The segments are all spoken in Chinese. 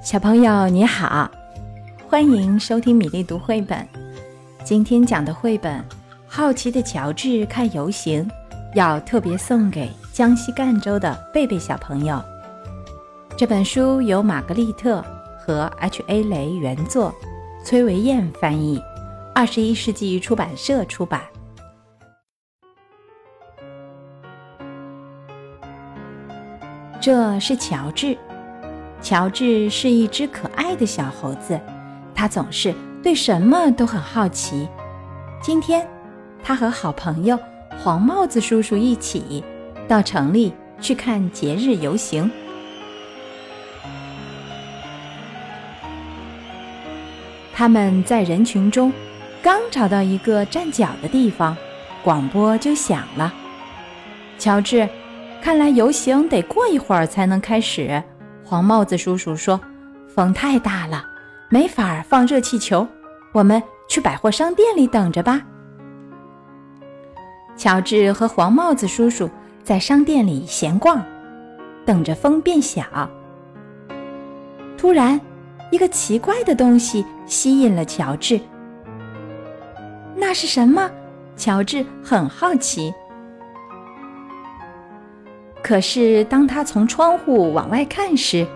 小朋友你好，欢迎收听米粒读绘本。今天讲的绘本《好奇的乔治看游行》，要特别送给江西赣州的贝贝小朋友。这本书由玛格丽特和 H.A. 雷原作，崔维燕翻译，二十一世纪出版社出版。这是乔治。乔治是一只可爱的小猴子，他总是对什么都很好奇。今天，他和好朋友黄帽子叔叔一起到城里去看节日游行。他们在人群中刚找到一个站脚的地方，广播就响了。乔治，看来游行得过一会儿才能开始。黄帽子叔叔说：“风太大了，没法放热气球。我们去百货商店里等着吧。”乔治和黄帽子叔叔在商店里闲逛，等着风变小。突然，一个奇怪的东西吸引了乔治。那是什么？乔治很好奇。可是，当他从窗户往外看时，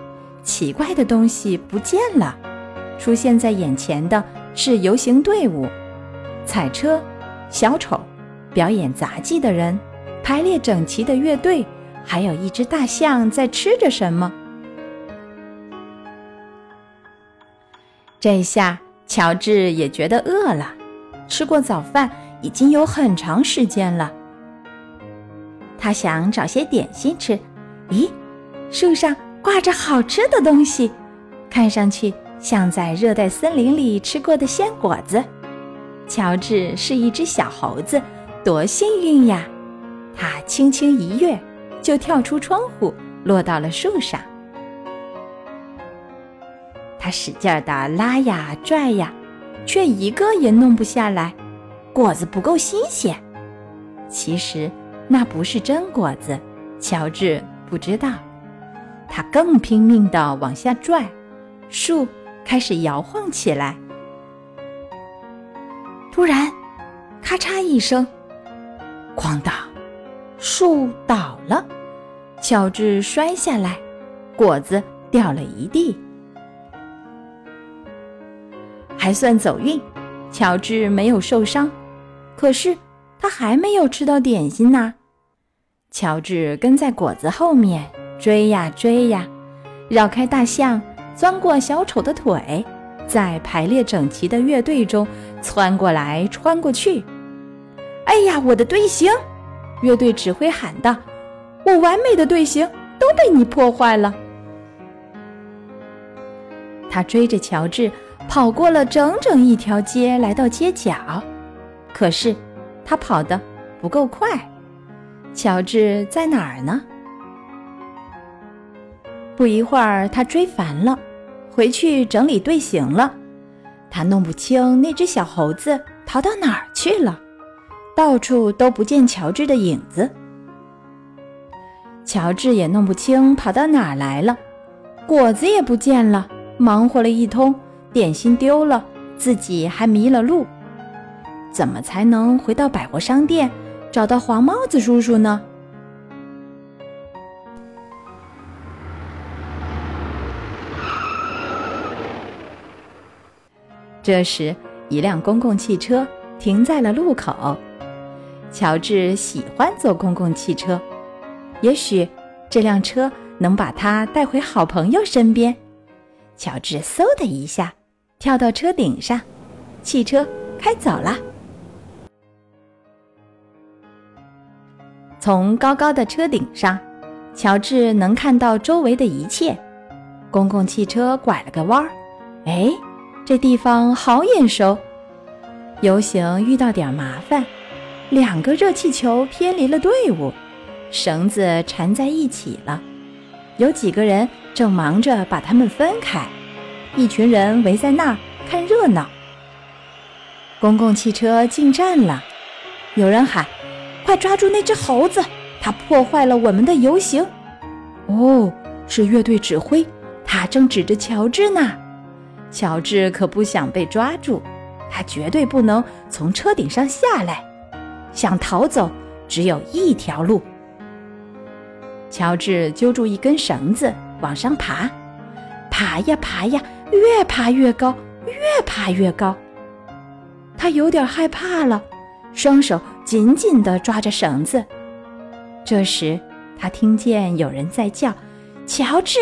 奇怪的东西不见了。出现在眼前的是游行队伍、彩车、小丑、表演杂技的人、排列整齐的乐队，还有一只大象在吃着什么。这下，乔治也觉得饿了。吃过早饭已经有很长时间了。他想找些点心吃，咦，树上挂着好吃的东西，看上去像在热带森林里吃过的鲜果子。乔治是一只小猴子，多幸运呀！他轻轻一跃，就跳出窗户，落到了树上。他使劲的拉呀拽呀，却一个也弄不下来，果子不够新鲜。其实。那不是真果子，乔治不知道。他更拼命地往下拽，树开始摇晃起来。突然，咔嚓一声，哐当，树倒了，乔治摔下来，果子掉了一地。还算走运，乔治没有受伤。可是。他还没有吃到点心呢。乔治跟在果子后面追呀追呀，绕开大象，钻过小丑的腿，在排列整齐的乐队中穿过来穿过去。哎呀，我的队形！乐队指挥喊道：“我完美的队形都被你破坏了。”他追着乔治跑过了整整一条街，来到街角，可是。他跑得不够快，乔治在哪儿呢？不一会儿，他追烦了，回去整理队形了。他弄不清那只小猴子逃到哪儿去了，到处都不见乔治的影子。乔治也弄不清跑到哪儿来了，果子也不见了，忙活了一通，点心丢了，自己还迷了路。怎么才能回到百货商店，找到黄帽子叔叔呢？这时，一辆公共汽车停在了路口。乔治喜欢坐公共汽车，也许这辆车能把他带回好朋友身边。乔治嗖的一下跳到车顶上，汽车开走了。从高高的车顶上，乔治能看到周围的一切。公共汽车拐了个弯儿，哎，这地方好眼熟。游行遇到点麻烦，两个热气球偏离了队伍，绳子缠在一起了。有几个人正忙着把它们分开，一群人围在那儿看热闹。公共汽车进站了，有人喊。快抓住那只猴子！它破坏了我们的游行。哦，是乐队指挥，他正指着乔治呢。乔治可不想被抓住，他绝对不能从车顶上下来。想逃走，只有一条路。乔治揪住一根绳子往上爬，爬呀爬呀，越爬越高，越爬越高。他有点害怕了，双手紧紧地抓着绳子。这时，他听见有人在叫：“乔治！”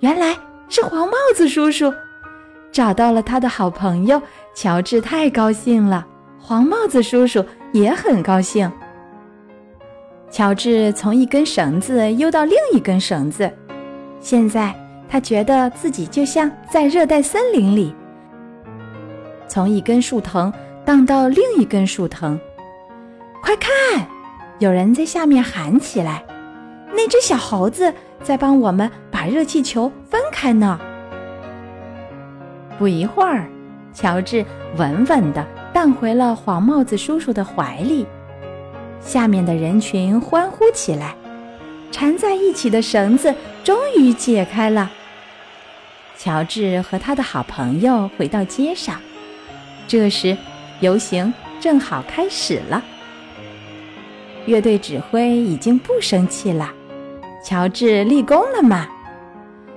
原来是黄帽子叔叔，找到了他的好朋友。乔治太高兴了，黄帽子叔叔也很高兴。乔治从一根绳子悠到另一根绳子，现在他觉得自己就像在热带森林里。从一根树藤荡到另一根树藤，快看，有人在下面喊起来：“那只小猴子在帮我们把热气球分开呢。”不一会儿，乔治稳稳地荡回了黄帽子叔叔的怀里。下面的人群欢呼起来，缠在一起的绳子终于解开了。乔治和他的好朋友回到街上，这时游行正好开始了。乐队指挥已经不生气了，乔治立功了嘛？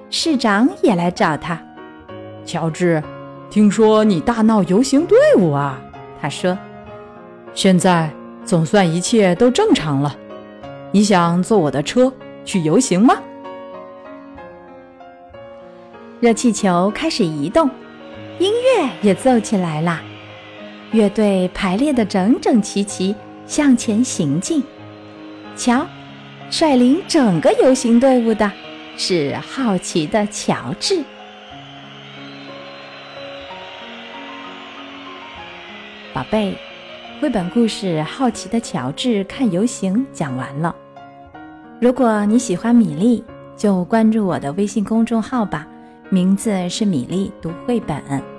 市长也来找他。乔治，听说你大闹游行队伍啊？他说：“现在。”总算一切都正常了，你想坐我的车去游行吗？热气球开始移动，音乐也奏起来啦。乐队排列的整整齐齐，向前行进。瞧，率领整个游行队伍的是好奇的乔治，宝贝。绘本故事《好奇的乔治看游行》讲完了。如果你喜欢米粒，就关注我的微信公众号吧，名字是米粒读绘本。